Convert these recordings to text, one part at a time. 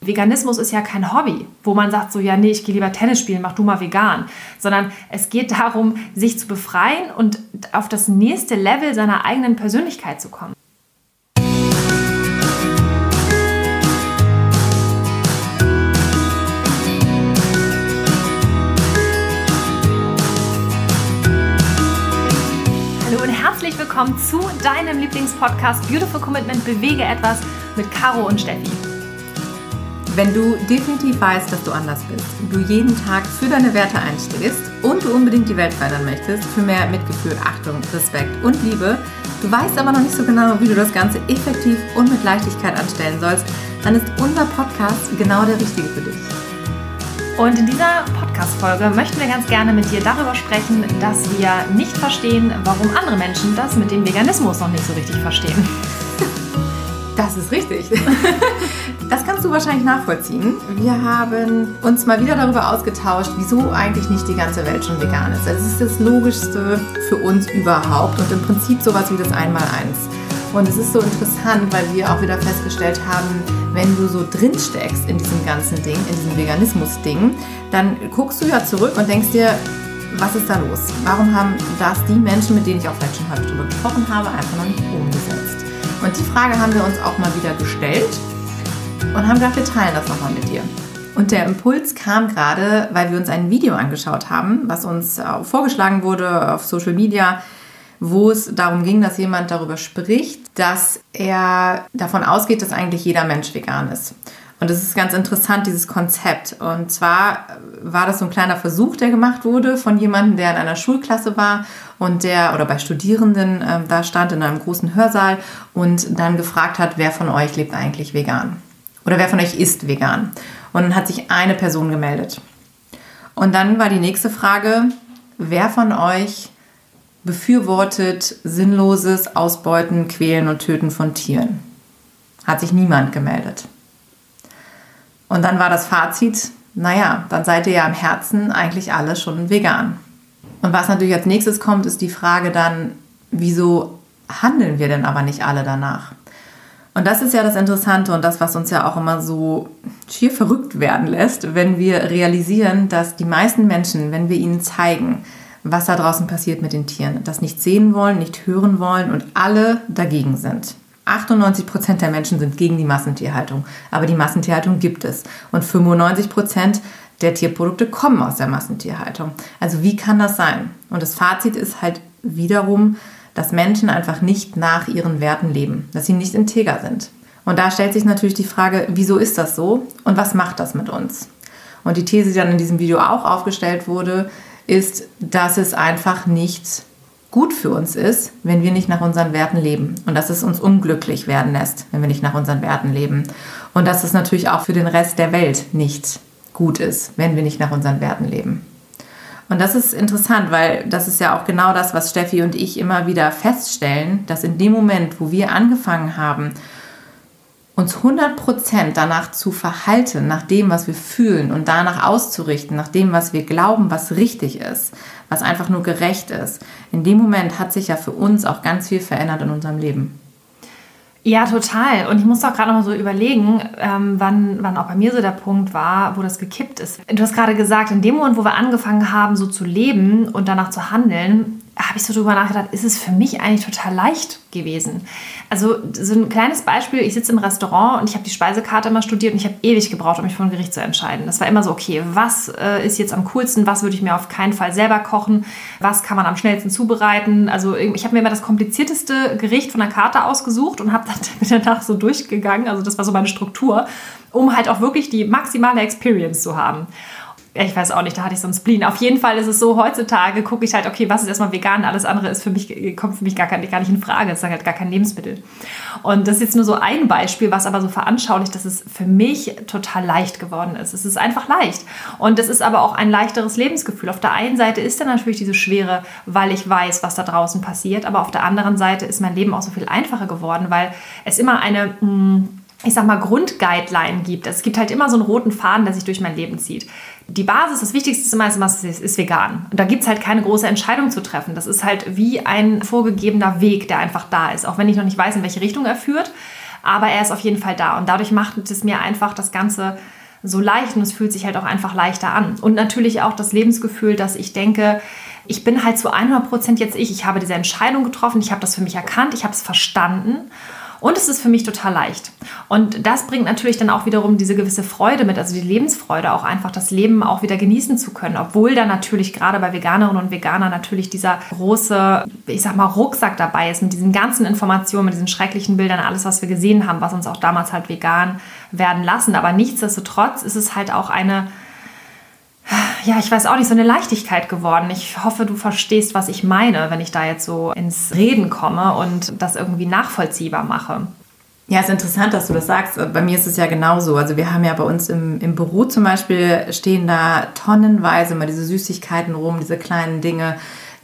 Veganismus ist ja kein Hobby, wo man sagt so, ja, nee, ich gehe lieber Tennis spielen, mach du mal vegan, sondern es geht darum, sich zu befreien und auf das nächste Level seiner eigenen Persönlichkeit zu kommen. Hallo und herzlich willkommen zu deinem Lieblingspodcast Beautiful Commitment Bewege etwas mit Caro und Steffi. Wenn du definitiv weißt, dass du anders bist, du jeden Tag für deine Werte einstehst und du unbedingt die Welt verändern möchtest, für mehr Mitgefühl, Achtung, Respekt und Liebe, du weißt aber noch nicht so genau, wie du das Ganze effektiv und mit Leichtigkeit anstellen sollst, dann ist unser Podcast genau der richtige für dich. Und in dieser Podcast-Folge möchten wir ganz gerne mit dir darüber sprechen, dass wir nicht verstehen, warum andere Menschen das mit dem Veganismus noch nicht so richtig verstehen. Das ist richtig. Das kannst du wahrscheinlich nachvollziehen. Wir haben uns mal wieder darüber ausgetauscht, wieso eigentlich nicht die ganze Welt schon vegan ist. Also es ist das Logischste für uns überhaupt und im Prinzip sowas wie das Einmaleins. Und es ist so interessant, weil wir auch wieder festgestellt haben, wenn du so drin steckst in diesem ganzen Ding, in diesem Veganismus-Ding, dann guckst du ja zurück und denkst dir, was ist da los? Warum haben das die Menschen, mit denen ich auch vielleicht schon heute drüber gesprochen habe, einfach noch nicht umgesetzt? Und die Frage haben wir uns auch mal wieder gestellt und haben gedacht, wir teilen das nochmal mit dir. Und der Impuls kam gerade, weil wir uns ein Video angeschaut haben, was uns vorgeschlagen wurde auf Social Media, wo es darum ging, dass jemand darüber spricht, dass er davon ausgeht, dass eigentlich jeder Mensch vegan ist. Und es ist ganz interessant, dieses Konzept. Und zwar war das so ein kleiner Versuch, der gemacht wurde von jemandem, der in einer Schulklasse war und der, oder bei Studierenden äh, da stand in einem großen Hörsaal und dann gefragt hat, wer von euch lebt eigentlich vegan? Oder wer von euch ist vegan? Und dann hat sich eine Person gemeldet. Und dann war die nächste Frage, wer von euch befürwortet sinnloses Ausbeuten, Quälen und Töten von Tieren? Hat sich niemand gemeldet. Und dann war das Fazit, naja, dann seid ihr ja im Herzen eigentlich alle schon vegan. Und was natürlich als nächstes kommt, ist die Frage dann, wieso handeln wir denn aber nicht alle danach? Und das ist ja das Interessante und das, was uns ja auch immer so schier verrückt werden lässt, wenn wir realisieren, dass die meisten Menschen, wenn wir ihnen zeigen, was da draußen passiert mit den Tieren, das nicht sehen wollen, nicht hören wollen und alle dagegen sind. 98 Prozent der Menschen sind gegen die Massentierhaltung, aber die Massentierhaltung gibt es. Und 95 Prozent der Tierprodukte kommen aus der Massentierhaltung. Also wie kann das sein? Und das Fazit ist halt wiederum, dass Menschen einfach nicht nach ihren Werten leben, dass sie nicht integer sind. Und da stellt sich natürlich die Frage, wieso ist das so und was macht das mit uns? Und die These, die dann in diesem Video auch aufgestellt wurde, ist, dass es einfach nicht gut für uns ist, wenn wir nicht nach unseren Werten leben. Und dass es uns unglücklich werden lässt, wenn wir nicht nach unseren Werten leben. Und dass es natürlich auch für den Rest der Welt nicht gut ist, wenn wir nicht nach unseren Werten leben. Und das ist interessant, weil das ist ja auch genau das, was Steffi und ich immer wieder feststellen, dass in dem Moment, wo wir angefangen haben, uns 100% danach zu verhalten, nach dem, was wir fühlen und danach auszurichten, nach dem, was wir glauben, was richtig ist, was einfach nur gerecht ist, in dem Moment hat sich ja für uns auch ganz viel verändert in unserem Leben. Ja, total. Und ich muss auch gerade noch mal so überlegen, ähm, wann, wann auch bei mir so der Punkt war, wo das gekippt ist. Du hast gerade gesagt, in dem Moment, wo wir angefangen haben, so zu leben und danach zu handeln, habe ich so drüber nachgedacht, ist es für mich eigentlich total leicht gewesen. Also so ein kleines Beispiel, ich sitze im Restaurant und ich habe die Speisekarte immer studiert und ich habe ewig gebraucht, um mich für ein Gericht zu entscheiden. Das war immer so, okay, was äh, ist jetzt am coolsten, was würde ich mir auf keinen Fall selber kochen, was kann man am schnellsten zubereiten. Also ich habe mir immer das komplizierteste Gericht von der Karte ausgesucht und habe dann danach so durchgegangen, also das war so meine Struktur, um halt auch wirklich die maximale Experience zu haben ich weiß auch nicht, da hatte ich so einen Spleen. Auf jeden Fall ist es so, heutzutage gucke ich halt, okay, was ist erstmal vegan, alles andere ist für mich, kommt für mich gar, gar nicht in Frage. Das ist halt gar kein Lebensmittel. Und das ist jetzt nur so ein Beispiel, was aber so veranschaulicht, dass es für mich total leicht geworden ist. Es ist einfach leicht. Und es ist aber auch ein leichteres Lebensgefühl. Auf der einen Seite ist da natürlich diese Schwere, weil ich weiß, was da draußen passiert. Aber auf der anderen Seite ist mein Leben auch so viel einfacher geworden, weil es immer eine... Mh, hm, ich sag mal, Grundguideline gibt. Es gibt halt immer so einen roten Faden, der sich durch mein Leben zieht die Basis, das Wichtigste ist immer, ist, ist vegan. Und da gibt es halt keine große Entscheidung zu treffen. Das ist halt wie ein vorgegebener Weg, der einfach da ist. Auch wenn ich noch nicht weiß, in welche Richtung er führt. Aber er ist auf jeden Fall da und dadurch macht es mir einfach das Ganze so leicht und es fühlt sich halt auch einfach leichter an. Und natürlich auch das Lebensgefühl, dass ich denke, ich bin halt zu 100 Prozent jetzt ich. Ich habe diese Entscheidung getroffen, ich habe das für mich erkannt, ich habe es verstanden und es ist für mich total leicht. Und das bringt natürlich dann auch wiederum diese gewisse Freude mit, also die Lebensfreude, auch einfach das Leben auch wieder genießen zu können. Obwohl da natürlich gerade bei Veganerinnen und Veganern natürlich dieser große, ich sag mal, Rucksack dabei ist mit diesen ganzen Informationen, mit diesen schrecklichen Bildern, alles, was wir gesehen haben, was uns auch damals halt vegan werden lassen. Aber nichtsdestotrotz ist es halt auch eine ja, ich weiß auch nicht, so eine Leichtigkeit geworden. Ich hoffe, du verstehst, was ich meine, wenn ich da jetzt so ins Reden komme und das irgendwie nachvollziehbar mache. Ja, ist interessant, dass du das sagst. Bei mir ist es ja genauso. Also wir haben ja bei uns im, im Büro zum Beispiel stehen da tonnenweise immer diese Süßigkeiten rum, diese kleinen Dinge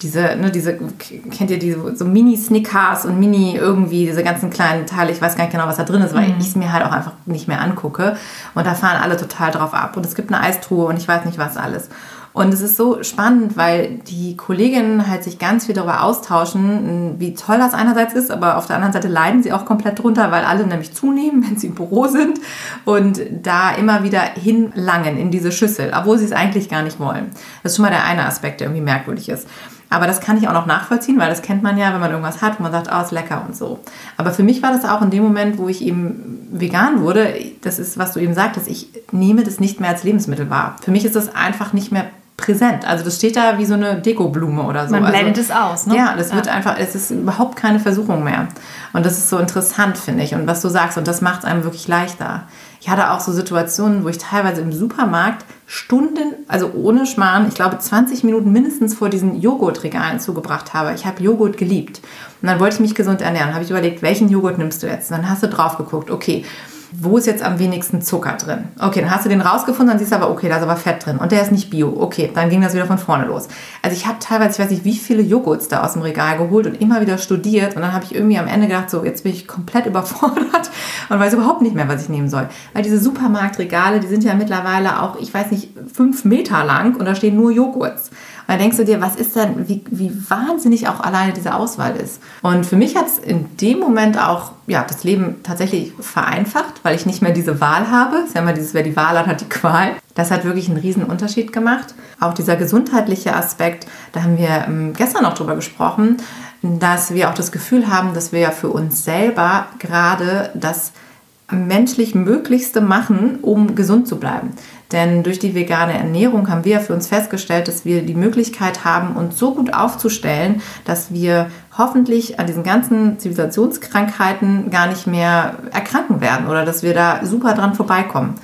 diese, ne, diese, kennt ihr diese so Mini-Snickers und Mini irgendwie, diese ganzen kleinen Teile, ich weiß gar nicht genau, was da drin ist, weil mhm. ich es mir halt auch einfach nicht mehr angucke. Und da fahren alle total drauf ab. Und es gibt eine Eistruhe und ich weiß nicht was alles. Und es ist so spannend, weil die Kolleginnen halt sich ganz viel darüber austauschen, wie toll das einerseits ist, aber auf der anderen Seite leiden sie auch komplett drunter, weil alle nämlich zunehmen, wenn sie im Büro sind und da immer wieder hinlangen in diese Schüssel, obwohl sie es eigentlich gar nicht wollen. Das ist schon mal der eine Aspekt, der irgendwie merkwürdig ist. Aber das kann ich auch noch nachvollziehen, weil das kennt man ja, wenn man irgendwas hat, wo man sagt, oh, ist lecker und so. Aber für mich war das auch in dem Moment, wo ich eben vegan wurde, das ist, was du eben sagtest, ich nehme das nicht mehr als Lebensmittel wahr. Für mich ist das einfach nicht mehr präsent. Also das steht da wie so eine Dekoblume oder so. Man blendet also, es aus, ne? Ja, das ja. wird einfach, es ist überhaupt keine Versuchung mehr. Und das ist so interessant, finde ich. Und was du sagst, und das macht es einem wirklich leichter. Ich hatte auch so Situationen, wo ich teilweise im Supermarkt Stunden, also ohne Schmarrn, ich glaube 20 Minuten mindestens vor diesen Joghurtregalen zugebracht habe. Ich habe Joghurt geliebt. Und dann wollte ich mich gesund ernähren. Habe ich überlegt, welchen Joghurt nimmst du jetzt? Und dann hast du drauf geguckt, okay, wo ist jetzt am wenigsten Zucker drin? Okay, dann hast du den rausgefunden, dann siehst du aber, okay, da ist aber Fett drin und der ist nicht bio. Okay, dann ging das wieder von vorne los. Also ich habe teilweise, ich weiß nicht, wie viele Joghurts da aus dem Regal geholt und immer wieder studiert und dann habe ich irgendwie am Ende gedacht, so, jetzt bin ich komplett überfordert und weiß überhaupt nicht mehr, was ich nehmen soll. Weil diese Supermarktregale, die sind ja mittlerweile auch, ich weiß nicht, fünf Meter lang und da stehen nur Joghurts. Dann denkst du dir, was ist denn, wie, wie wahnsinnig auch alleine diese Auswahl ist. Und für mich hat es in dem Moment auch ja, das Leben tatsächlich vereinfacht, weil ich nicht mehr diese Wahl habe. Es ist ja immer dieses, wer die Wahl hat, hat die Qual. Das hat wirklich einen riesen Unterschied gemacht. Auch dieser gesundheitliche Aspekt, da haben wir ähm, gestern noch drüber gesprochen, dass wir auch das Gefühl haben, dass wir ja für uns selber gerade das menschlich Möglichste machen, um gesund zu bleiben. Denn durch die vegane Ernährung haben wir für uns festgestellt, dass wir die Möglichkeit haben, uns so gut aufzustellen, dass wir hoffentlich an diesen ganzen Zivilisationskrankheiten gar nicht mehr erkranken werden oder dass wir da super dran vorbeikommen.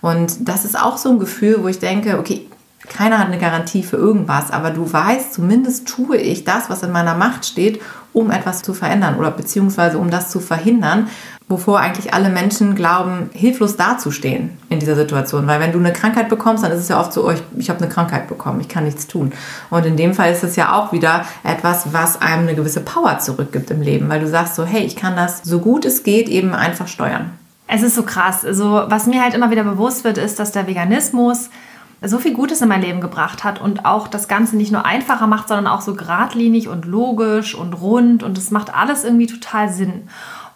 Und das ist auch so ein Gefühl, wo ich denke, okay, keiner hat eine Garantie für irgendwas, aber du weißt, zumindest tue ich das, was in meiner Macht steht, um etwas zu verändern oder beziehungsweise um das zu verhindern wovor eigentlich alle Menschen glauben, hilflos dazustehen in dieser Situation. Weil wenn du eine Krankheit bekommst, dann ist es ja oft so, oh, ich, ich habe eine Krankheit bekommen, ich kann nichts tun. Und in dem Fall ist es ja auch wieder etwas, was einem eine gewisse Power zurückgibt im Leben, weil du sagst so, hey, ich kann das so gut es geht eben einfach steuern. Es ist so krass. Also was mir halt immer wieder bewusst wird, ist, dass der Veganismus so viel Gutes in mein Leben gebracht hat und auch das Ganze nicht nur einfacher macht, sondern auch so geradlinig und logisch und rund und es macht alles irgendwie total Sinn.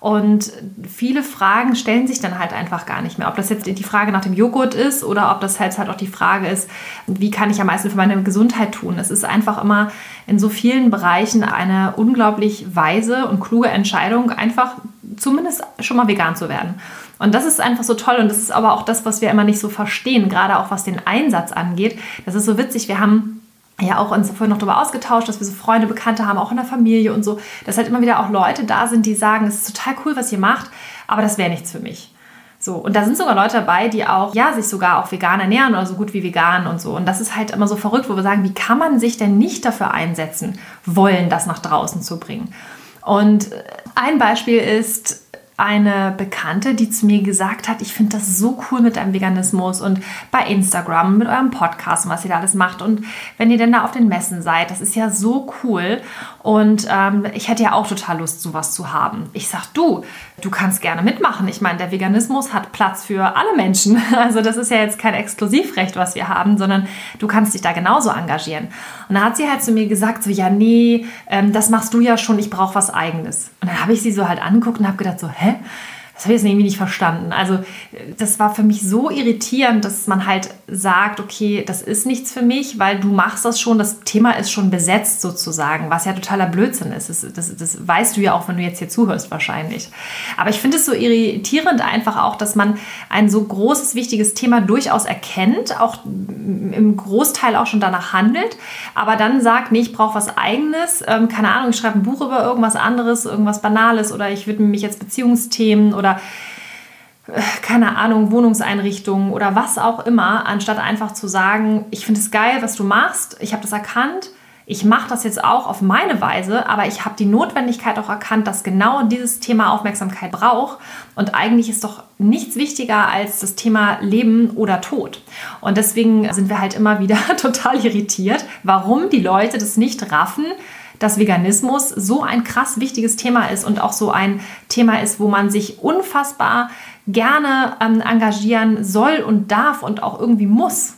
Und viele Fragen stellen sich dann halt einfach gar nicht mehr. Ob das jetzt die Frage nach dem Joghurt ist oder ob das halt, halt auch die Frage ist, wie kann ich am meisten für meine Gesundheit tun. Es ist einfach immer in so vielen Bereichen eine unglaublich weise und kluge Entscheidung, einfach zumindest schon mal vegan zu werden. Und das ist einfach so toll und das ist aber auch das, was wir immer nicht so verstehen, gerade auch was den Einsatz angeht. Das ist so witzig. Wir haben ja auch uns vorhin noch darüber ausgetauscht, dass wir so Freunde, Bekannte haben, auch in der Familie und so, dass halt immer wieder auch Leute da sind, die sagen, es ist total cool, was ihr macht, aber das wäre nichts für mich. So, und da sind sogar Leute dabei, die auch, ja, sich sogar auch vegan ernähren oder so gut wie vegan und so. Und das ist halt immer so verrückt, wo wir sagen, wie kann man sich denn nicht dafür einsetzen, wollen, das nach draußen zu bringen? Und ein Beispiel ist, eine Bekannte, die zu mir gesagt hat, ich finde das so cool mit deinem Veganismus und bei Instagram, mit eurem Podcast was ihr da alles macht und wenn ihr denn da auf den Messen seid, das ist ja so cool und ähm, ich hätte ja auch total Lust, sowas zu haben. Ich sag, du, du kannst gerne mitmachen. Ich meine, der Veganismus hat Platz für alle Menschen. Also das ist ja jetzt kein Exklusivrecht, was wir haben, sondern du kannst dich da genauso engagieren. Und da hat sie halt zu mir gesagt, so, ja, nee, ähm, das machst du ja schon, ich brauche was Eigenes. Und dann habe ich sie so halt angeguckt und habe gedacht, so, hä? Das habe ich jetzt irgendwie nicht verstanden. Also das war für mich so irritierend, dass man halt sagt, okay, das ist nichts für mich, weil du machst das schon, das Thema ist schon besetzt sozusagen, was ja totaler Blödsinn ist. Das, das, das weißt du ja auch, wenn du jetzt hier zuhörst wahrscheinlich. Aber ich finde es so irritierend einfach auch, dass man ein so großes, wichtiges Thema durchaus erkennt, auch im Großteil auch schon danach handelt, aber dann sagt, nee, ich brauche was eigenes, ähm, keine Ahnung, ich schreibe ein Buch über irgendwas anderes, irgendwas Banales oder ich widme mich jetzt Beziehungsthemen oder äh, keine Ahnung, Wohnungseinrichtungen oder was auch immer, anstatt einfach zu sagen, ich finde es geil, was du machst, ich habe das erkannt, ich mache das jetzt auch auf meine Weise, aber ich habe die Notwendigkeit auch erkannt, dass genau dieses Thema Aufmerksamkeit braucht. Und eigentlich ist doch nichts wichtiger als das Thema Leben oder Tod. Und deswegen sind wir halt immer wieder total irritiert, warum die Leute das nicht raffen, dass Veganismus so ein krass wichtiges Thema ist und auch so ein Thema ist, wo man sich unfassbar gerne ähm, engagieren soll und darf und auch irgendwie muss.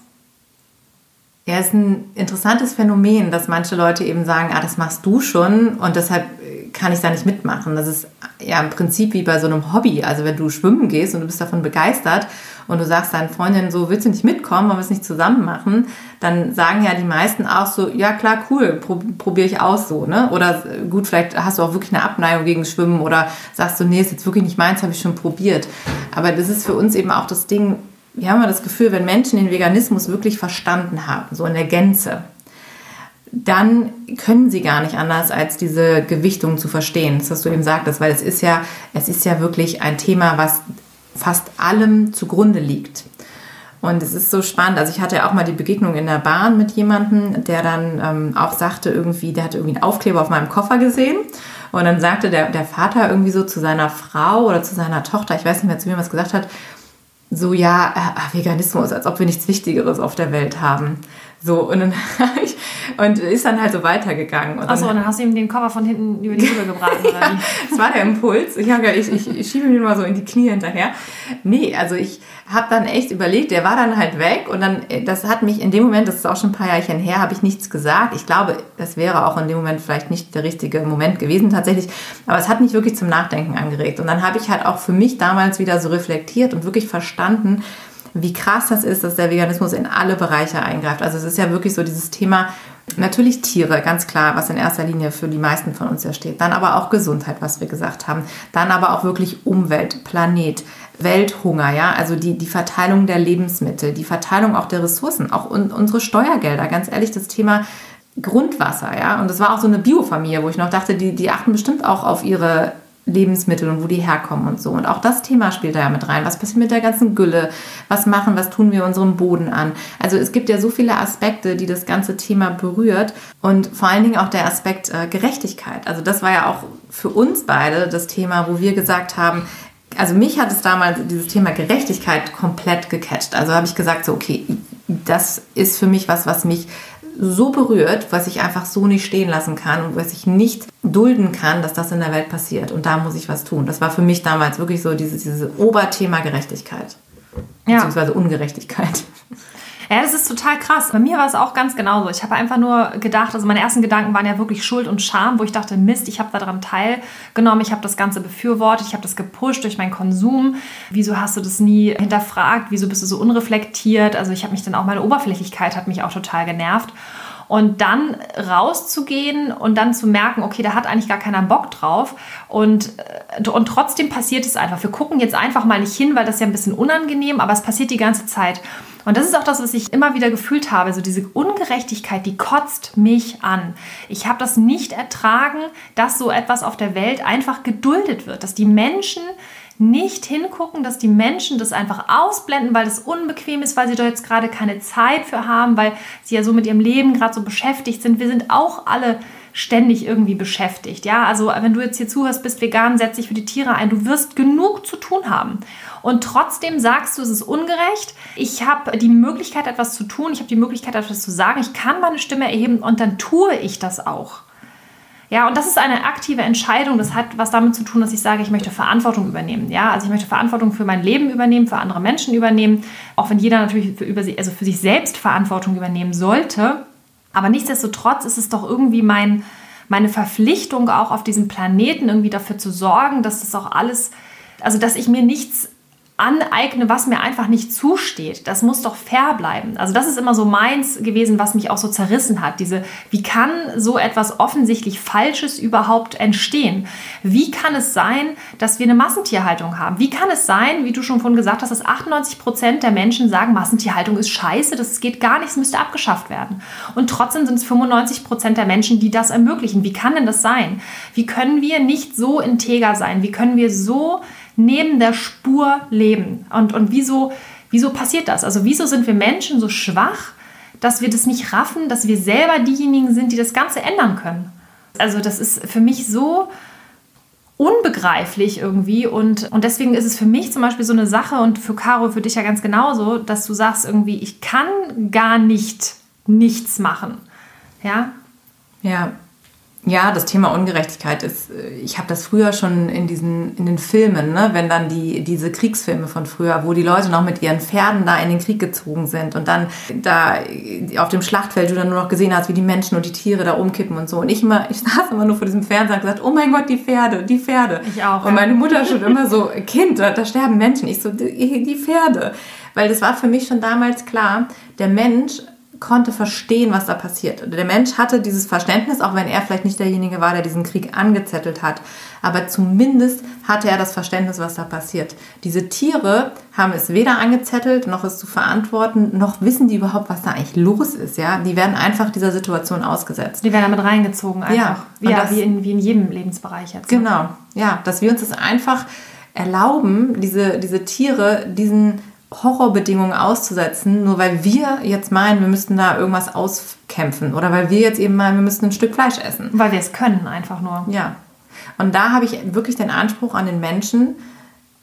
Ja, es ist ein interessantes Phänomen, dass manche Leute eben sagen, ah, das machst du schon und deshalb kann ich da nicht mitmachen. Das ist ja im Prinzip wie bei so einem Hobby. Also wenn du schwimmen gehst und du bist davon begeistert und du sagst deinen Freundinnen so, willst du nicht mitkommen, wollen wir es nicht zusammen machen, dann sagen ja die meisten auch so, ja klar, cool, probiere ich aus so, ne? Oder gut, vielleicht hast du auch wirklich eine Abneigung gegen Schwimmen oder sagst du, nee, ist jetzt wirklich nicht meins, habe ich schon probiert. Aber das ist für uns eben auch das Ding, wir haben ja das Gefühl, wenn Menschen den Veganismus wirklich verstanden haben, so in der Gänze, dann können sie gar nicht anders, als diese Gewichtung zu verstehen. Das, was du eben sagtest, weil es ist ja, es ist ja wirklich ein Thema, was fast allem zugrunde liegt. Und es ist so spannend. Also ich hatte ja auch mal die Begegnung in der Bahn mit jemandem, der dann ähm, auch sagte irgendwie, der hatte irgendwie einen Aufkleber auf meinem Koffer gesehen. Und dann sagte der, der Vater irgendwie so zu seiner Frau oder zu seiner Tochter, ich weiß nicht mehr, zu wem er es gesagt hat, so ja, äh, Veganismus, als ob wir nichts Wichtigeres auf der Welt haben. So, und dann ich, und ist dann halt so weitergegangen. Achso, und dann hast du ihm den Koffer von hinten über die Rübe gebraten, oder wie? das war der Impuls. Ich, ja, ich, ich, ich schiebe ihn mal so in die Knie hinterher. Nee, also ich habe dann echt überlegt, der war dann halt weg und dann, das hat mich in dem Moment, das ist auch schon ein paar Jahrchen her, habe ich nichts gesagt. Ich glaube, das wäre auch in dem Moment vielleicht nicht der richtige Moment gewesen tatsächlich, aber es hat mich wirklich zum Nachdenken angeregt. Und dann habe ich halt auch für mich damals wieder so reflektiert und wirklich verstanden, wie krass das ist, dass der Veganismus in alle Bereiche eingreift. Also es ist ja wirklich so dieses Thema, natürlich Tiere, ganz klar, was in erster Linie für die meisten von uns ja steht. Dann aber auch Gesundheit, was wir gesagt haben. Dann aber auch wirklich Umwelt, Planet, Welthunger, ja, also die, die Verteilung der Lebensmittel, die Verteilung auch der Ressourcen, auch un, unsere Steuergelder, ganz ehrlich, das Thema Grundwasser, ja. Und das war auch so eine Biofamilie, wo ich noch dachte, die, die achten bestimmt auch auf ihre Lebensmittel und wo die herkommen und so. Und auch das Thema spielt da ja mit rein. Was passiert mit der ganzen Gülle? Was machen, was tun wir unserem Boden an? Also es gibt ja so viele Aspekte, die das ganze Thema berührt und vor allen Dingen auch der Aspekt äh, Gerechtigkeit. Also das war ja auch für uns beide das Thema, wo wir gesagt haben, also mich hat es damals dieses Thema Gerechtigkeit komplett gecatcht. Also habe ich gesagt, so okay, das ist für mich was, was mich so berührt, was ich einfach so nicht stehen lassen kann und was ich nicht dulden kann, dass das in der Welt passiert. Und da muss ich was tun. Das war für mich damals wirklich so dieses, dieses Oberthema Gerechtigkeit. Ja. Beziehungsweise Ungerechtigkeit. Ja, das ist total krass. Bei mir war es auch ganz genauso. Ich habe einfach nur gedacht, also meine ersten Gedanken waren ja wirklich Schuld und Scham, wo ich dachte, Mist, ich habe daran teilgenommen, ich habe das Ganze befürwortet, ich habe das gepusht durch meinen Konsum. Wieso hast du das nie hinterfragt? Wieso bist du so unreflektiert? Also ich habe mich dann auch, meine Oberflächlichkeit hat mich auch total genervt. Und dann rauszugehen und dann zu merken, okay, da hat eigentlich gar keiner Bock drauf. Und, äh, und trotzdem passiert es einfach. Wir gucken jetzt einfach mal nicht hin, weil das ist ja ein bisschen unangenehm, aber es passiert die ganze Zeit. Und das ist auch das, was ich immer wieder gefühlt habe. So diese Ungerechtigkeit, die kotzt mich an. Ich habe das nicht ertragen, dass so etwas auf der Welt einfach geduldet wird, dass die Menschen nicht hingucken, dass die Menschen das einfach ausblenden, weil es unbequem ist, weil sie da jetzt gerade keine Zeit für haben, weil sie ja so mit ihrem Leben gerade so beschäftigt sind. Wir sind auch alle ständig irgendwie beschäftigt. Ja, also wenn du jetzt hier zuhörst, bist vegan, setz dich für die Tiere ein. Du wirst genug zu tun haben. Und trotzdem sagst du, es ist ungerecht. Ich habe die Möglichkeit, etwas zu tun. Ich habe die Möglichkeit, etwas zu sagen. Ich kann meine Stimme erheben und dann tue ich das auch. Ja, und das ist eine aktive Entscheidung. Das hat was damit zu tun, dass ich sage, ich möchte Verantwortung übernehmen. Ja, also ich möchte Verantwortung für mein Leben übernehmen, für andere Menschen übernehmen. Auch wenn jeder natürlich für, über, also für sich selbst Verantwortung übernehmen sollte. Aber nichtsdestotrotz ist es doch irgendwie mein, meine Verpflichtung, auch auf diesem Planeten irgendwie dafür zu sorgen, dass das auch alles also dass ich mir nichts aneigne, was mir einfach nicht zusteht. Das muss doch fair bleiben. Also das ist immer so meins gewesen, was mich auch so zerrissen hat. Diese, wie kann so etwas offensichtlich Falsches überhaupt entstehen? Wie kann es sein, dass wir eine Massentierhaltung haben? Wie kann es sein, wie du schon vorhin gesagt hast, dass 98 Prozent der Menschen sagen, Massentierhaltung ist scheiße, das geht gar nicht, es müsste abgeschafft werden. Und trotzdem sind es 95 Prozent der Menschen, die das ermöglichen. Wie kann denn das sein? Wie können wir nicht so integer sein? Wie können wir so neben der Spur leben. Und, und wieso, wieso passiert das? Also wieso sind wir Menschen so schwach, dass wir das nicht raffen, dass wir selber diejenigen sind, die das Ganze ändern können? Also das ist für mich so unbegreiflich irgendwie und, und deswegen ist es für mich zum Beispiel so eine Sache und für Caro, für dich ja ganz genauso, dass du sagst irgendwie, ich kann gar nicht nichts machen. Ja? Ja, ja, das Thema Ungerechtigkeit ist, äh, ich habe das früher schon in diesen, in den Filmen, ne, wenn dann die, diese Kriegsfilme von früher, wo die Leute noch mit ihren Pferden da in den Krieg gezogen sind und dann da auf dem Schlachtfeld du dann nur noch gesehen hast, wie die Menschen und die Tiere da umkippen und so. Und ich immer, ich saß immer nur vor diesem Fernseher und gesagt, oh mein Gott, die Pferde, die Pferde. Ich auch. Und meine Mutter schon immer so, Kind, da, da sterben Menschen. Ich so, die, die Pferde. Weil das war für mich schon damals klar, der Mensch konnte verstehen, was da passiert. Der Mensch hatte dieses Verständnis, auch wenn er vielleicht nicht derjenige war, der diesen Krieg angezettelt hat. Aber zumindest hatte er das Verständnis, was da passiert. Diese Tiere haben es weder angezettelt, noch es zu verantworten, noch wissen die überhaupt, was da eigentlich los ist. Ja? Die werden einfach dieser Situation ausgesetzt. Die werden damit reingezogen einfach. Ja, ja das, wie, in, wie in jedem Lebensbereich jetzt. Ne? Genau, ja, dass wir uns das einfach erlauben, diese, diese Tiere diesen Horrorbedingungen auszusetzen, nur weil wir jetzt meinen, wir müssten da irgendwas auskämpfen oder weil wir jetzt eben meinen, wir müssten ein Stück Fleisch essen. Weil wir es können, einfach nur. Ja. Und da habe ich wirklich den Anspruch an den Menschen,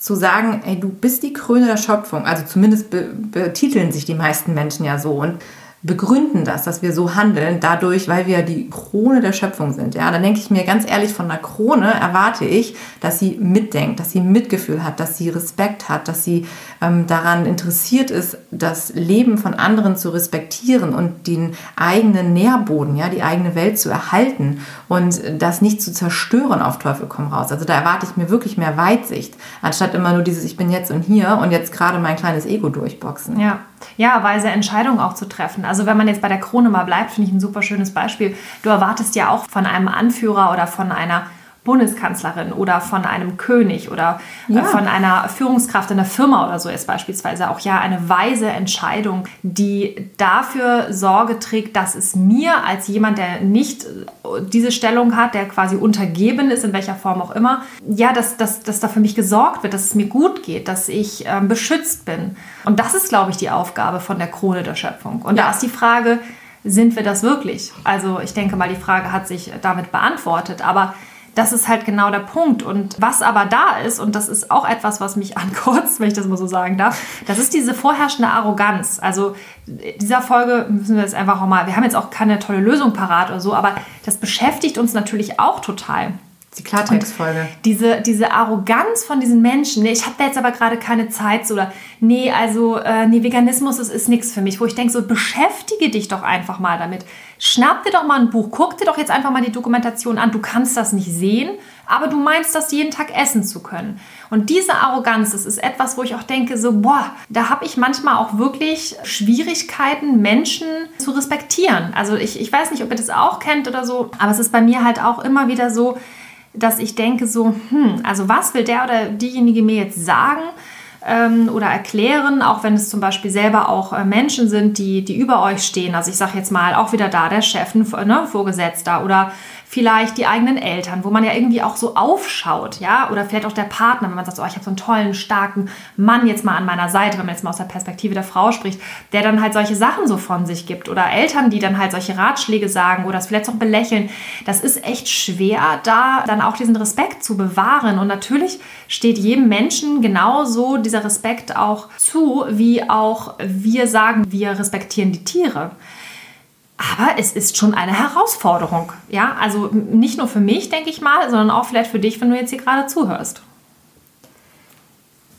zu sagen, ey, du bist die Krone der Schöpfung. Also zumindest betiteln sich die meisten Menschen ja so. Und begründen das, dass wir so handeln, dadurch, weil wir die Krone der Schöpfung sind. Ja, dann denke ich mir ganz ehrlich, von der Krone erwarte ich, dass sie mitdenkt, dass sie Mitgefühl hat, dass sie Respekt hat, dass sie ähm, daran interessiert ist, das Leben von anderen zu respektieren und den eigenen Nährboden, ja, die eigene Welt zu erhalten und das nicht zu zerstören auf Teufel komm raus. Also da erwarte ich mir wirklich mehr Weitsicht, anstatt immer nur dieses Ich bin jetzt und hier und jetzt gerade mein kleines Ego durchboxen. Ja, ja, weise Entscheidungen auch zu treffen. Also wenn man jetzt bei der Krone mal bleibt, finde ich ein super schönes Beispiel. Du erwartest ja auch von einem Anführer oder von einer Bundeskanzlerin oder von einem König oder äh, ja. von einer Führungskraft in der Firma oder so ist beispielsweise auch ja eine weise Entscheidung, die dafür Sorge trägt, dass es mir als jemand, der nicht äh, diese Stellung hat, der quasi untergeben ist, in welcher Form auch immer, ja, dass, dass, dass da für mich gesorgt wird, dass es mir gut geht, dass ich ähm, beschützt bin. Und das ist, glaube ich, die Aufgabe von der Krone der Schöpfung. Und ja. da ist die Frage, sind wir das wirklich? Also ich denke mal, die Frage hat sich damit beantwortet, aber das ist halt genau der Punkt. Und was aber da ist, und das ist auch etwas, was mich ankotzt, wenn ich das mal so sagen darf, das ist diese vorherrschende Arroganz. Also dieser Folge müssen wir jetzt einfach auch mal, wir haben jetzt auch keine tolle Lösung parat oder so, aber das beschäftigt uns natürlich auch total. Die Klartextfolge. Diese, diese Arroganz von diesen Menschen, nee, ich habe da jetzt aber gerade keine Zeit, so, oder nee, also, äh, nee, Veganismus das ist nichts für mich, wo ich denke, so beschäftige dich doch einfach mal damit. Schnapp dir doch mal ein Buch, guck dir doch jetzt einfach mal die Dokumentation an. Du kannst das nicht sehen, aber du meinst, das jeden Tag essen zu können. Und diese Arroganz, das ist etwas, wo ich auch denke, so, boah, da habe ich manchmal auch wirklich Schwierigkeiten, Menschen zu respektieren. Also ich, ich weiß nicht, ob ihr das auch kennt oder so, aber es ist bei mir halt auch immer wieder so, dass ich denke so, hm, also was will der oder diejenige mir jetzt sagen? Ähm, oder erklären, auch wenn es zum Beispiel selber auch äh, Menschen sind, die, die über euch stehen. Also ich sage jetzt mal auch wieder da der Chef, ne, Vorgesetzter oder vielleicht die eigenen Eltern, wo man ja irgendwie auch so aufschaut, ja, oder vielleicht auch der Partner, wenn man sagt, oh, ich habe so einen tollen, starken Mann jetzt mal an meiner Seite, wenn man jetzt mal aus der Perspektive der Frau spricht, der dann halt solche Sachen so von sich gibt. Oder Eltern, die dann halt solche Ratschläge sagen oder es vielleicht auch belächeln, das ist echt schwer, da dann auch diesen Respekt zu bewahren. Und natürlich steht jedem Menschen genauso dieser Respekt auch zu, wie auch wir sagen, wir respektieren die Tiere. Aber es ist schon eine Herausforderung. Ja, also nicht nur für mich, denke ich mal, sondern auch vielleicht für dich, wenn du jetzt hier gerade zuhörst.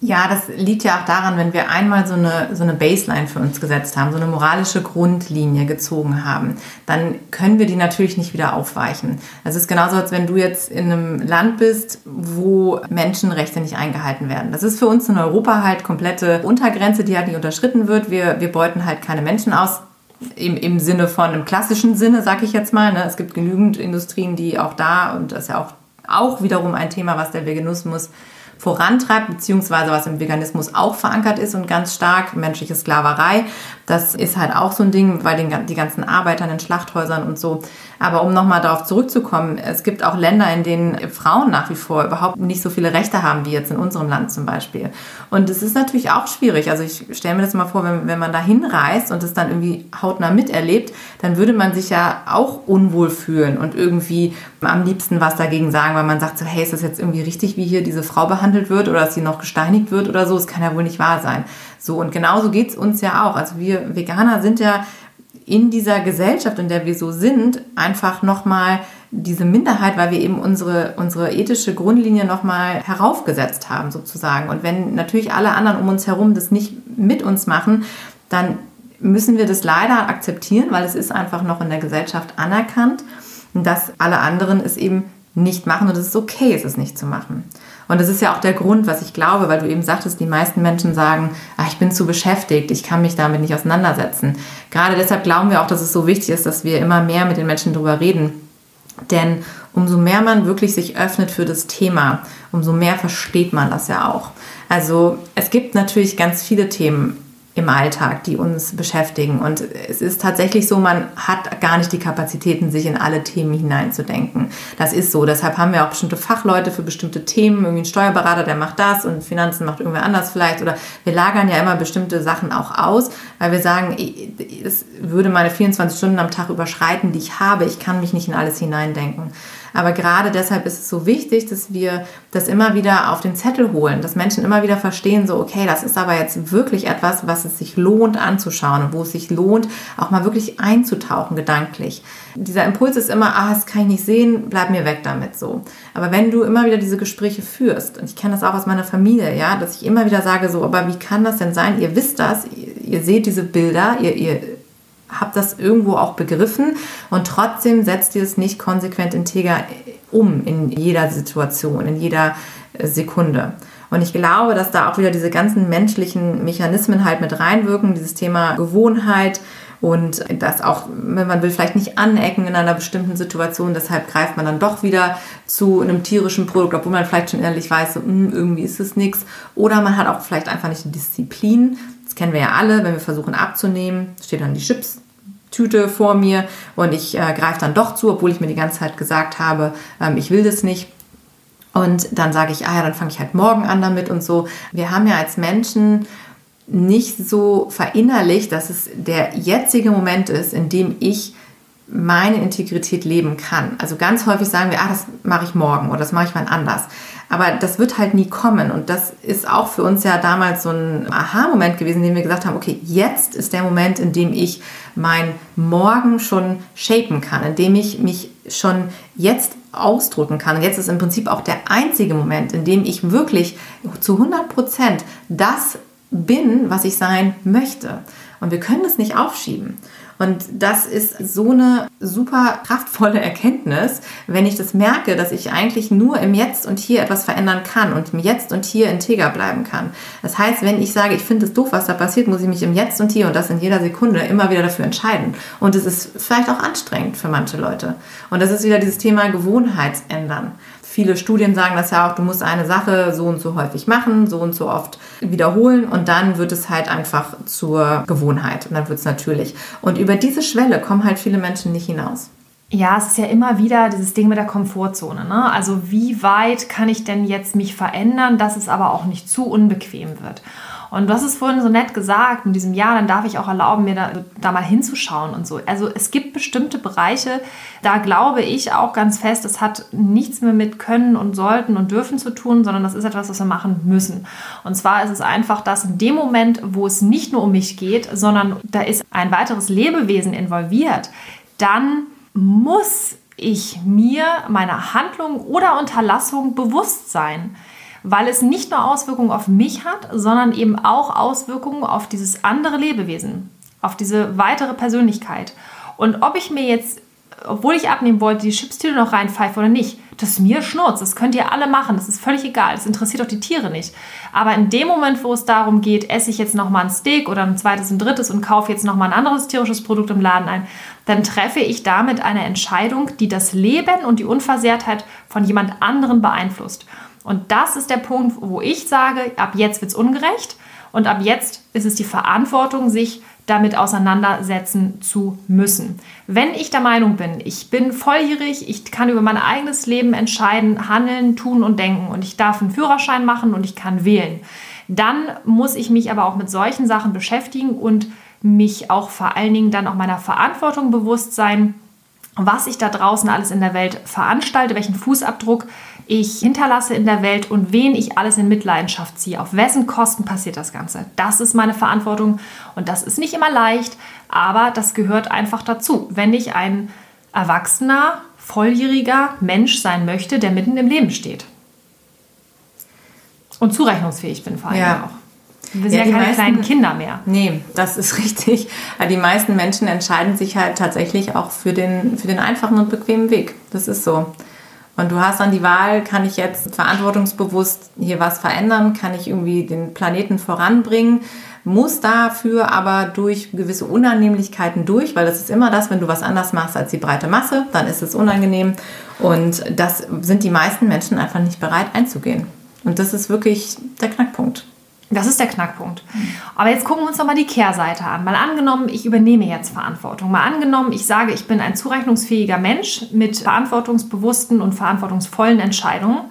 Ja, das liegt ja auch daran, wenn wir einmal so eine, so eine Baseline für uns gesetzt haben, so eine moralische Grundlinie gezogen haben, dann können wir die natürlich nicht wieder aufweichen. Es ist genauso, als wenn du jetzt in einem Land bist, wo Menschenrechte nicht eingehalten werden. Das ist für uns in Europa halt komplette Untergrenze, die halt nicht unterschritten wird. Wir, wir beuten halt keine Menschen aus. Im, im Sinne von, im klassischen Sinne, sag ich jetzt mal. Ne? Es gibt genügend Industrien, die auch da, und das ist ja auch, auch wiederum ein Thema, was der Veganismus vorantreibt, beziehungsweise was im Veganismus auch verankert ist und ganz stark, menschliche Sklaverei. Das ist halt auch so ein Ding bei den die ganzen Arbeitern in Schlachthäusern und so. Aber um nochmal darauf zurückzukommen, es gibt auch Länder, in denen Frauen nach wie vor überhaupt nicht so viele Rechte haben wie jetzt in unserem Land zum Beispiel. Und es ist natürlich auch schwierig. Also ich stelle mir das mal vor, wenn, wenn man da hinreist und es dann irgendwie hautnah miterlebt, dann würde man sich ja auch unwohl fühlen und irgendwie am liebsten was dagegen sagen, weil man sagt so, hey, ist das jetzt irgendwie richtig, wie hier diese Frau behandelt wird oder dass sie noch gesteinigt wird oder so? Das kann ja wohl nicht wahr sein. So, und genauso geht es uns ja auch. Also wir Veganer sind ja in dieser Gesellschaft, in der wir so sind, einfach nochmal diese Minderheit, weil wir eben unsere, unsere ethische Grundlinie nochmal heraufgesetzt haben, sozusagen. Und wenn natürlich alle anderen um uns herum das nicht mit uns machen, dann müssen wir das leider akzeptieren, weil es ist einfach noch in der Gesellschaft anerkannt, dass alle anderen es eben nicht machen und es ist okay, es ist nicht zu machen. Und das ist ja auch der Grund, was ich glaube, weil du eben sagtest, die meisten Menschen sagen, ach, ich bin zu beschäftigt, ich kann mich damit nicht auseinandersetzen. Gerade deshalb glauben wir auch, dass es so wichtig ist, dass wir immer mehr mit den Menschen darüber reden. Denn umso mehr man wirklich sich öffnet für das Thema, umso mehr versteht man das ja auch. Also es gibt natürlich ganz viele Themen im Alltag, die uns beschäftigen. Und es ist tatsächlich so, man hat gar nicht die Kapazitäten, sich in alle Themen hineinzudenken. Das ist so. Deshalb haben wir auch bestimmte Fachleute für bestimmte Themen. Irgendwie ein Steuerberater, der macht das und Finanzen macht irgendwer anders vielleicht. Oder wir lagern ja immer bestimmte Sachen auch aus, weil wir sagen, es würde meine 24 Stunden am Tag überschreiten, die ich habe. Ich kann mich nicht in alles hineindenken. Aber gerade deshalb ist es so wichtig, dass wir das immer wieder auf den Zettel holen, dass Menschen immer wieder verstehen, so, okay, das ist aber jetzt wirklich etwas, was es sich lohnt anzuschauen und wo es sich lohnt, auch mal wirklich einzutauchen gedanklich. Dieser Impuls ist immer, ah, das kann ich nicht sehen, bleib mir weg damit so. Aber wenn du immer wieder diese Gespräche führst, und ich kenne das auch aus meiner Familie, ja, dass ich immer wieder sage, so, aber wie kann das denn sein? Ihr wisst das, ihr, ihr seht diese Bilder, ihr, ihr habe das irgendwo auch begriffen und trotzdem setzt ihr es nicht konsequent integer um in jeder Situation, in jeder äh, Sekunde. Und ich glaube, dass da auch wieder diese ganzen menschlichen Mechanismen halt mit reinwirken, dieses Thema Gewohnheit und das auch, wenn man will, vielleicht nicht anecken in einer bestimmten Situation, deshalb greift man dann doch wieder zu einem tierischen Produkt, obwohl man vielleicht schon ehrlich weiß, so, mh, hm, irgendwie ist es nichts. Oder man hat auch vielleicht einfach nicht die Disziplin. Das kennen wir ja alle, wenn wir versuchen abzunehmen, steht dann die Chips Tüte vor mir und ich äh, greife dann doch zu, obwohl ich mir die ganze Zeit gesagt habe, ähm, ich will das nicht. Und dann sage ich, ah ja, dann fange ich halt morgen an damit und so. Wir haben ja als Menschen nicht so verinnerlicht, dass es der jetzige Moment ist, in dem ich meine Integrität leben kann. Also ganz häufig sagen wir, ah, das mache ich morgen oder das mache ich mal anders. Aber das wird halt nie kommen. Und das ist auch für uns ja damals so ein Aha-Moment gewesen, in dem wir gesagt haben, okay, jetzt ist der Moment, in dem ich mein Morgen schon shapen kann, in dem ich mich schon jetzt ausdrücken kann. Und jetzt ist im Prinzip auch der einzige Moment, in dem ich wirklich zu 100 Prozent das bin, was ich sein möchte. Und wir können es nicht aufschieben. Und das ist so eine super kraftvolle Erkenntnis, wenn ich das merke, dass ich eigentlich nur im Jetzt und Hier etwas verändern kann und im Jetzt und Hier integer bleiben kann. Das heißt, wenn ich sage, ich finde es doof, was da passiert, muss ich mich im Jetzt und Hier und das in jeder Sekunde immer wieder dafür entscheiden. Und es ist vielleicht auch anstrengend für manche Leute. Und das ist wieder dieses Thema Gewohnheitsändern viele Studien sagen das ja auch, du musst eine Sache so und so häufig machen, so und so oft wiederholen und dann wird es halt einfach zur Gewohnheit und dann wird es natürlich. Und über diese Schwelle kommen halt viele Menschen nicht hinaus. Ja, es ist ja immer wieder dieses Ding mit der Komfortzone. Ne? Also wie weit kann ich denn jetzt mich verändern, dass es aber auch nicht zu unbequem wird? Und du hast es vorhin so nett gesagt, in diesem Jahr, dann darf ich auch erlauben, mir da, da, mal hinzuschauen und so. Also es gibt bestimmte Bereiche, da glaube ich auch ganz fest, es hat nichts mehr mit Können und Sollten und Dürfen zu tun, sondern das ist etwas, was wir machen müssen. Und zwar ist es einfach, dass in dem Moment, wo es nicht nur um mich geht, sondern da ist ein weiteres Lebewesen involviert, dann muss ich mir meiner Handlung oder Unterlassung bewusst sein. Weil es nicht nur Auswirkungen auf mich hat, sondern eben auch Auswirkungen auf dieses andere Lebewesen, auf diese weitere Persönlichkeit. Und ob ich mir jetzt obwohl ich abnehmen wollte, die Chipstüte noch reinpfeife oder nicht, das ist mir Schnurz. Das könnt ihr alle machen. Das ist völlig egal. Das interessiert auch die Tiere nicht. Aber in dem Moment, wo es darum geht, esse ich jetzt nochmal ein Steak oder ein zweites, ein drittes und kaufe jetzt nochmal ein anderes tierisches Produkt im Laden ein, dann treffe ich damit eine Entscheidung, die das Leben und die Unversehrtheit von jemand anderen beeinflusst. Und das ist der Punkt, wo ich sage, ab jetzt wird es ungerecht und ab jetzt ist es die Verantwortung, sich damit auseinandersetzen zu müssen. Wenn ich der Meinung bin, ich bin volljährig, ich kann über mein eigenes Leben entscheiden, handeln, tun und denken und ich darf einen Führerschein machen und ich kann wählen, dann muss ich mich aber auch mit solchen Sachen beschäftigen und mich auch vor allen Dingen dann auch meiner Verantwortung bewusst sein, was ich da draußen alles in der Welt veranstalte, welchen Fußabdruck ich hinterlasse in der Welt und wen ich alles in Mitleidenschaft ziehe. Auf wessen Kosten passiert das Ganze? Das ist meine Verantwortung und das ist nicht immer leicht, aber das gehört einfach dazu. Wenn ich ein erwachsener, volljähriger Mensch sein möchte, der mitten im Leben steht. Und zurechnungsfähig bin vor allem ja. auch. Wir sind ja, ja keine meisten, kleinen Kinder mehr. Nee, das ist richtig. Die meisten Menschen entscheiden sich halt tatsächlich auch für den, für den einfachen und bequemen Weg. Das ist so. Und du hast dann die Wahl, kann ich jetzt verantwortungsbewusst hier was verändern? Kann ich irgendwie den Planeten voranbringen? Muss dafür aber durch gewisse Unannehmlichkeiten durch, weil das ist immer das, wenn du was anders machst als die breite Masse, dann ist es unangenehm. Und das sind die meisten Menschen einfach nicht bereit einzugehen. Und das ist wirklich der Knackpunkt. Das ist der Knackpunkt. Aber jetzt gucken wir uns doch mal die Kehrseite an. Mal angenommen, ich übernehme jetzt Verantwortung. Mal angenommen, ich sage, ich bin ein zurechnungsfähiger Mensch mit verantwortungsbewussten und verantwortungsvollen Entscheidungen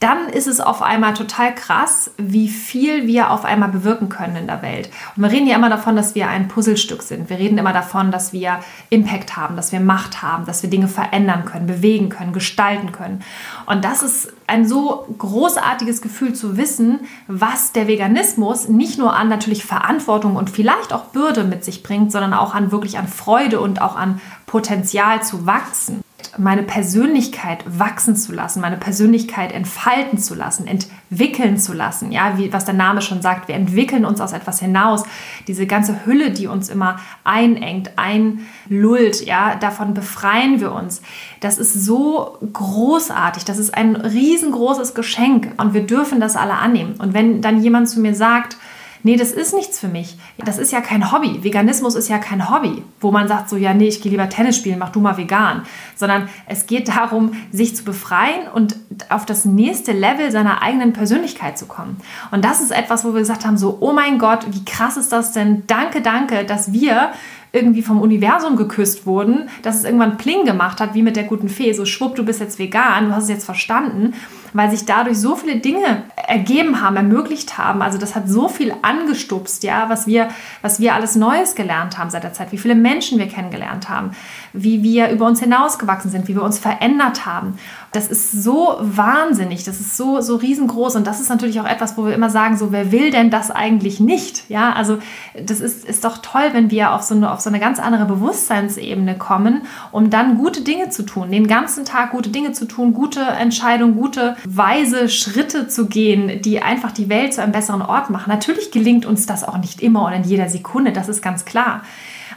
dann ist es auf einmal total krass, wie viel wir auf einmal bewirken können in der Welt. Und wir reden ja immer davon, dass wir ein Puzzlestück sind. Wir reden immer davon, dass wir Impact haben, dass wir Macht haben, dass wir Dinge verändern können, bewegen können, gestalten können. Und das ist ein so großartiges Gefühl zu wissen, was der Veganismus nicht nur an natürlich Verantwortung und vielleicht auch Bürde mit sich bringt, sondern auch an wirklich an Freude und auch an Potenzial zu wachsen meine Persönlichkeit wachsen zu lassen, meine Persönlichkeit entfalten zu lassen, entwickeln zu lassen. Ja, wie was der Name schon sagt, wir entwickeln uns aus etwas hinaus. Diese ganze Hülle, die uns immer einengt, einlullt, ja, davon befreien wir uns. Das ist so großartig, das ist ein riesengroßes Geschenk und wir dürfen das alle annehmen. Und wenn dann jemand zu mir sagt, nee, das ist nichts für mich. Das ist ja kein Hobby. Veganismus ist ja kein Hobby, wo man sagt so, ja, nee, ich gehe lieber Tennis spielen, mach du mal vegan. Sondern es geht darum, sich zu befreien und auf das nächste Level seiner eigenen Persönlichkeit zu kommen. Und das ist etwas, wo wir gesagt haben, so, oh mein Gott, wie krass ist das denn? Danke, danke, dass wir irgendwie vom Universum geküsst wurden, dass es irgendwann Pling gemacht hat, wie mit der guten Fee, so schwupp, du bist jetzt vegan, du hast es jetzt verstanden, weil sich dadurch so viele Dinge ergeben haben, ermöglicht haben. Also das hat so viel angestupst, ja, was wir, was wir alles Neues gelernt haben seit der Zeit, wie viele Menschen wir kennengelernt haben, wie wir über uns hinausgewachsen sind, wie wir uns verändert haben. Das ist so wahnsinnig, das ist so, so riesengroß und das ist natürlich auch etwas, wo wir immer sagen, so wer will denn das eigentlich nicht? Ja, also das ist, ist doch toll, wenn wir auf so, eine, auf so eine ganz andere Bewusstseinsebene kommen, um dann gute Dinge zu tun, den ganzen Tag gute Dinge zu tun, gute Entscheidungen, gute, weise Schritte zu gehen, die einfach die Welt zu einem besseren Ort machen. Natürlich gelingt uns das auch nicht immer und in jeder Sekunde, das ist ganz klar.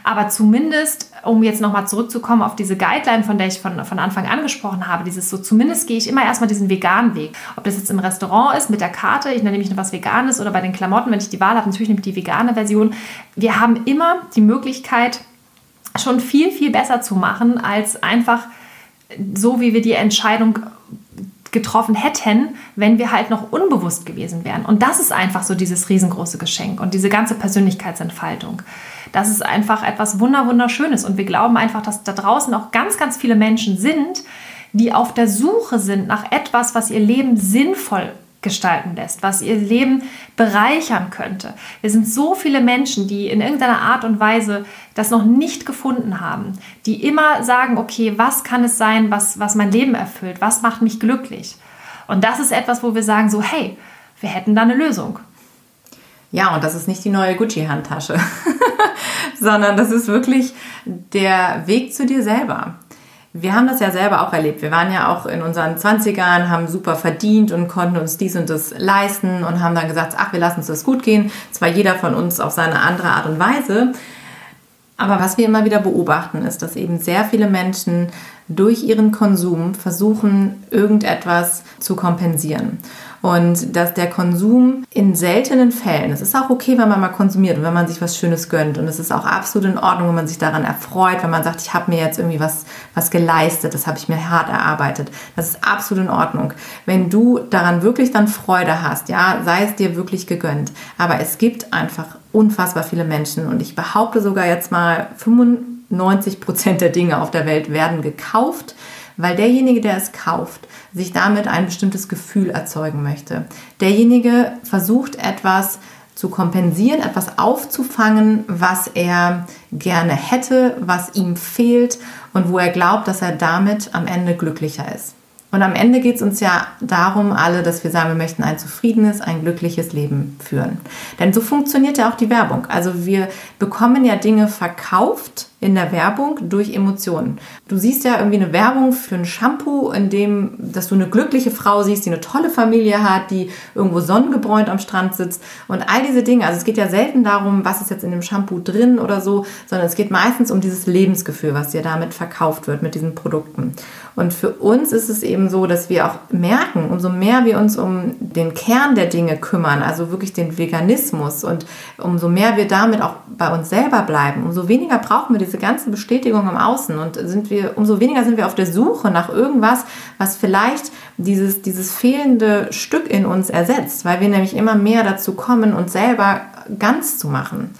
Aber zumindest, um jetzt nochmal zurückzukommen auf diese Guideline, von der ich von, von Anfang an gesprochen habe, dieses so, zumindest gehe ich immer erstmal diesen veganen Weg. Ob das jetzt im Restaurant ist, mit der Karte, ich nehme mich noch was Veganes oder bei den Klamotten, wenn ich die Wahl habe, natürlich nehme ich die vegane Version. Wir haben immer die Möglichkeit, schon viel, viel besser zu machen, als einfach so, wie wir die Entscheidung getroffen hätten, wenn wir halt noch unbewusst gewesen wären. Und das ist einfach so dieses riesengroße Geschenk und diese ganze Persönlichkeitsentfaltung. Das ist einfach etwas wunderschönes und wir glauben einfach, dass da draußen auch ganz, ganz viele Menschen sind, die auf der Suche sind nach etwas, was ihr Leben sinnvoll gestalten lässt, was ihr Leben bereichern könnte. Wir sind so viele Menschen, die in irgendeiner Art und Weise das noch nicht gefunden haben, die immer sagen, okay, was kann es sein, was, was mein Leben erfüllt, was macht mich glücklich? Und das ist etwas, wo wir sagen so, hey, wir hätten da eine Lösung. Ja, und das ist nicht die neue Gucci-Handtasche, sondern das ist wirklich der Weg zu dir selber. Wir haben das ja selber auch erlebt. Wir waren ja auch in unseren 20ern, haben super verdient und konnten uns dies und das leisten und haben dann gesagt, ach, wir lassen uns das gut gehen. Zwar jeder von uns auf seine andere Art und Weise. Aber was wir immer wieder beobachten, ist, dass eben sehr viele Menschen durch ihren Konsum versuchen, irgendetwas zu kompensieren. Und dass der Konsum in seltenen Fällen, es ist auch okay, wenn man mal konsumiert und wenn man sich was Schönes gönnt. Und es ist auch absolut in Ordnung, wenn man sich daran erfreut, wenn man sagt, ich habe mir jetzt irgendwie was, was geleistet, das habe ich mir hart erarbeitet. Das ist absolut in Ordnung. Wenn du daran wirklich dann Freude hast, ja, sei es dir wirklich gegönnt. Aber es gibt einfach unfassbar viele Menschen und ich behaupte sogar jetzt mal 95 Prozent der Dinge auf der Welt werden gekauft, weil derjenige, der es kauft, sich damit ein bestimmtes Gefühl erzeugen möchte. Derjenige versucht etwas zu kompensieren, etwas aufzufangen, was er gerne hätte, was ihm fehlt und wo er glaubt, dass er damit am Ende glücklicher ist. Und am Ende geht es uns ja darum, alle, dass wir sagen, wir möchten ein zufriedenes, ein glückliches Leben führen. Denn so funktioniert ja auch die Werbung. Also wir bekommen ja Dinge verkauft in der Werbung durch Emotionen. Du siehst ja irgendwie eine Werbung für ein Shampoo, in dem, dass du eine glückliche Frau siehst, die eine tolle Familie hat, die irgendwo sonnengebräunt am Strand sitzt und all diese Dinge. Also es geht ja selten darum, was ist jetzt in dem Shampoo drin oder so, sondern es geht meistens um dieses Lebensgefühl, was dir damit verkauft wird mit diesen Produkten. Und für uns ist es eben so, dass wir auch merken, umso mehr wir uns um den Kern der Dinge kümmern, also wirklich den Veganismus und umso mehr wir damit auch bei uns selber bleiben, umso weniger brauchen wir diese ganze Bestätigung im Außen und sind wir, umso weniger sind wir auf der Suche nach irgendwas, was vielleicht dieses, dieses fehlende Stück in uns ersetzt, weil wir nämlich immer mehr dazu kommen, uns selber ganz zu machen.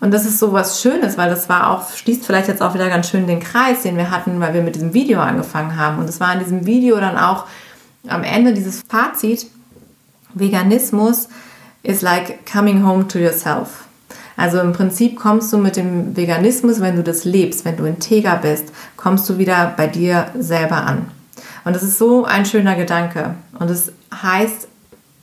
Und das ist so was Schönes, weil das war auch, schließt vielleicht jetzt auch wieder ganz schön den Kreis, den wir hatten, weil wir mit diesem Video angefangen haben. Und es war in diesem Video dann auch am Ende dieses Fazit, Veganismus is like coming home to yourself. Also im Prinzip kommst du mit dem Veganismus, wenn du das lebst, wenn du integer bist, kommst du wieder bei dir selber an. Und das ist so ein schöner Gedanke. Und es heißt,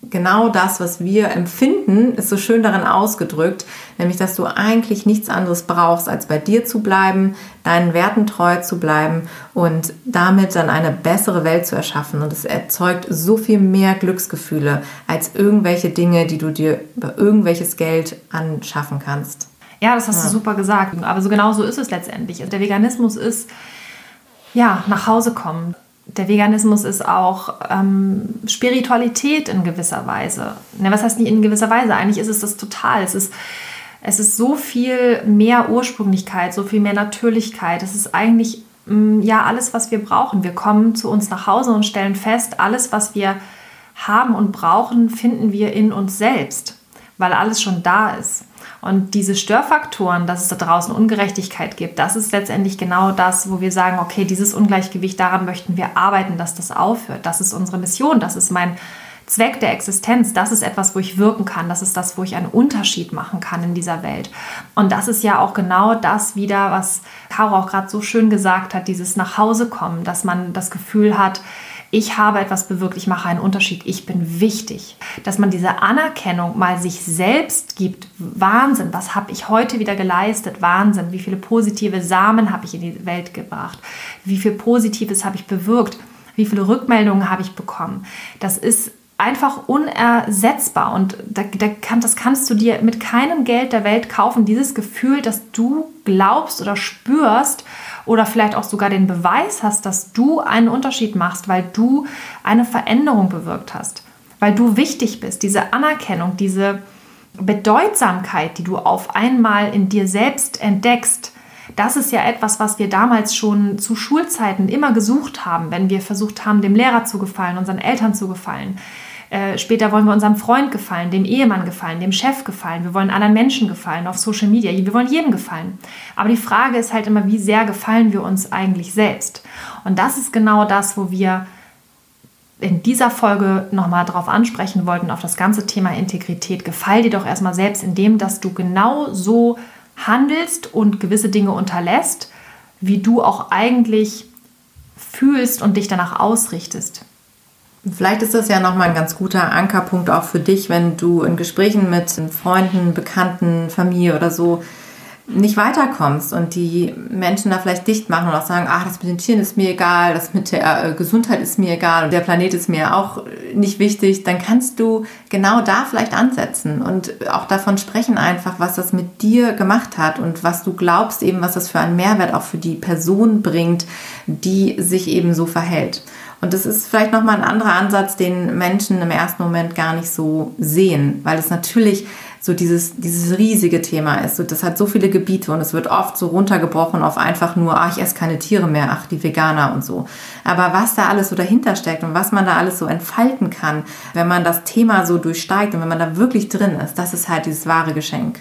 genau das, was wir empfinden, ist so schön darin ausgedrückt, nämlich dass du eigentlich nichts anderes brauchst, als bei dir zu bleiben, deinen Werten treu zu bleiben und damit dann eine bessere Welt zu erschaffen. Und es erzeugt so viel mehr Glücksgefühle als irgendwelche Dinge, die du dir über irgendwelches Geld anschaffen kannst. Ja, das hast ja. du super gesagt. Aber so genau so ist es letztendlich. Der Veganismus ist ja nach Hause kommen der Veganismus ist auch ähm, Spiritualität in gewisser Weise. Ne, was heißt nicht in gewisser Weise? Eigentlich ist es das total. Es ist, es ist so viel mehr Ursprünglichkeit, so viel mehr Natürlichkeit. Es ist eigentlich mh, mm, ja alles, was wir brauchen. Wir kommen zu uns nach Hause und stellen fest, alles, was wir haben und brauchen, finden wir in uns selbst, weil alles schon da ist. Und diese Störfaktoren, dass es da draußen Ungerechtigkeit gibt, das ist letztendlich genau das, wo wir sagen, okay, dieses Ungleichgewicht, daran möchten wir arbeiten, dass das aufhört. Das ist unsere Mission, das ist mein Zweck der Existenz, das ist etwas, wo ich wirken kann, das ist das, wo ich einen Unterschied machen kann in dieser Welt. Und das ist ja auch genau das wieder, was Caro auch gerade so schön gesagt hat, dieses Nachhausekommen, dass man das Gefühl hat, ich habe etwas bewirkt, ich mache einen Unterschied, ich bin wichtig. Dass man diese Anerkennung mal sich selbst gibt, Wahnsinn, was habe ich heute wieder geleistet, Wahnsinn, wie viele positive Samen habe ich in die Welt gebracht, wie viel Positives habe ich bewirkt, wie viele Rückmeldungen habe ich bekommen. Das ist einfach unersetzbar und da, da kann, das kannst du dir mit keinem Geld der Welt kaufen. Dieses Gefühl, dass du glaubst oder spürst, oder vielleicht auch sogar den Beweis hast, dass du einen Unterschied machst, weil du eine Veränderung bewirkt hast, weil du wichtig bist, diese Anerkennung, diese Bedeutsamkeit, die du auf einmal in dir selbst entdeckst, das ist ja etwas, was wir damals schon zu Schulzeiten immer gesucht haben, wenn wir versucht haben, dem Lehrer zu gefallen, unseren Eltern zu gefallen. Äh, später wollen wir unserem Freund gefallen, dem Ehemann gefallen, dem Chef gefallen. Wir wollen anderen Menschen gefallen auf Social Media. Wir wollen jedem gefallen. Aber die Frage ist halt immer, wie sehr gefallen wir uns eigentlich selbst? Und das ist genau das, wo wir in dieser Folge nochmal drauf ansprechen wollten, auf das ganze Thema Integrität. Gefall dir doch erstmal selbst, indem dass du genau so handelst und gewisse Dinge unterlässt, wie du auch eigentlich fühlst und dich danach ausrichtest. Vielleicht ist das ja nochmal ein ganz guter Ankerpunkt auch für dich, wenn du in Gesprächen mit Freunden, Bekannten, Familie oder so nicht weiterkommst und die Menschen da vielleicht dicht machen und auch sagen, ach, das mit den Tieren ist mir egal, das mit der äh, Gesundheit ist mir egal und der Planet ist mir auch nicht wichtig, dann kannst du genau da vielleicht ansetzen und auch davon sprechen einfach, was das mit dir gemacht hat und was du glaubst eben, was das für einen Mehrwert auch für die Person bringt, die sich eben so verhält. Und das ist vielleicht nochmal ein anderer Ansatz, den Menschen im ersten Moment gar nicht so sehen, weil es natürlich so dieses, dieses riesige Thema ist. das hat so viele Gebiete und es wird oft so runtergebrochen auf einfach nur, ach, ich esse keine Tiere mehr, ach, die Veganer und so. Aber was da alles so dahinter steckt und was man da alles so entfalten kann, wenn man das Thema so durchsteigt und wenn man da wirklich drin ist, das ist halt dieses wahre Geschenk.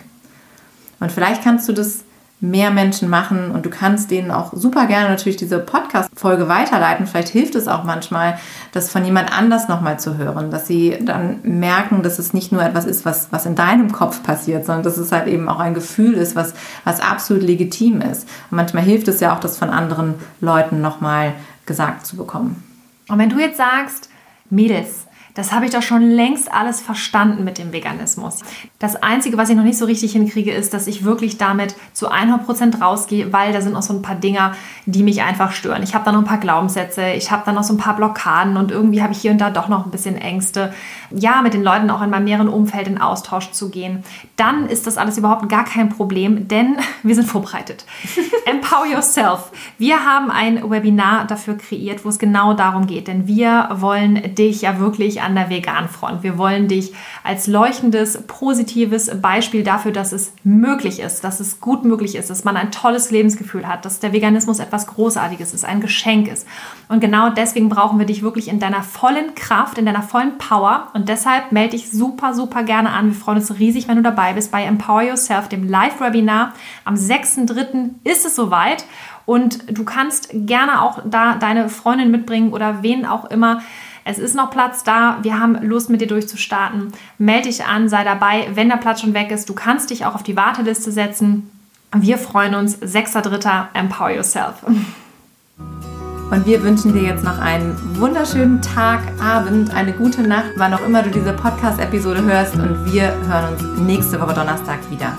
Und vielleicht kannst du das mehr Menschen machen und du kannst denen auch super gerne natürlich diese Podcast-Folge weiterleiten. Vielleicht hilft es auch manchmal, das von jemand anders nochmal zu hören, dass sie dann merken, dass es nicht nur etwas ist, was, was in deinem Kopf passiert, sondern dass es halt eben auch ein Gefühl ist, was, was absolut legitim ist. Und manchmal hilft es ja auch, das von anderen Leuten nochmal gesagt zu bekommen. Und wenn du jetzt sagst, Mädels, das habe ich doch schon längst alles verstanden mit dem Veganismus. Das Einzige, was ich noch nicht so richtig hinkriege, ist, dass ich wirklich damit zu 100% rausgehe, weil da sind noch so ein paar Dinger, die mich einfach stören. Ich habe da noch ein paar Glaubenssätze, ich habe da noch so ein paar Blockaden und irgendwie habe ich hier und da doch noch ein bisschen Ängste. Ja, mit den Leuten auch in meinem näheren Umfeld in Austausch zu gehen. Dann ist das alles überhaupt gar kein Problem, denn wir sind vorbereitet. Empower Yourself. Wir haben ein Webinar dafür kreiert, wo es genau darum geht, denn wir wollen dich ja wirklich an der Vegan-Front. Wir wollen dich als leuchtendes, positives Beispiel dafür, dass es möglich ist, dass es gut möglich ist, dass man ein tolles Lebensgefühl hat, dass der Veganismus etwas Großartiges ist, ein Geschenk ist. Und genau deswegen brauchen wir dich wirklich in deiner vollen Kraft, in deiner vollen Power. Und deshalb melde dich super, super gerne an. Wir freuen uns riesig, wenn du dabei bist bei Empower Yourself, dem Live-Webinar. Am 6.3. ist es soweit. Und du kannst gerne auch da deine Freundin mitbringen oder wen auch immer. Es ist noch Platz da. Wir haben Lust, mit dir durchzustarten. Melde dich an, sei dabei. Wenn der Platz schon weg ist, du kannst dich auch auf die Warteliste setzen. Wir freuen uns. 6.3. Empower Yourself. Und wir wünschen dir jetzt noch einen wunderschönen Tag, Abend, eine gute Nacht, wann auch immer du diese Podcast-Episode hörst. Und wir hören uns nächste Woche Donnerstag wieder.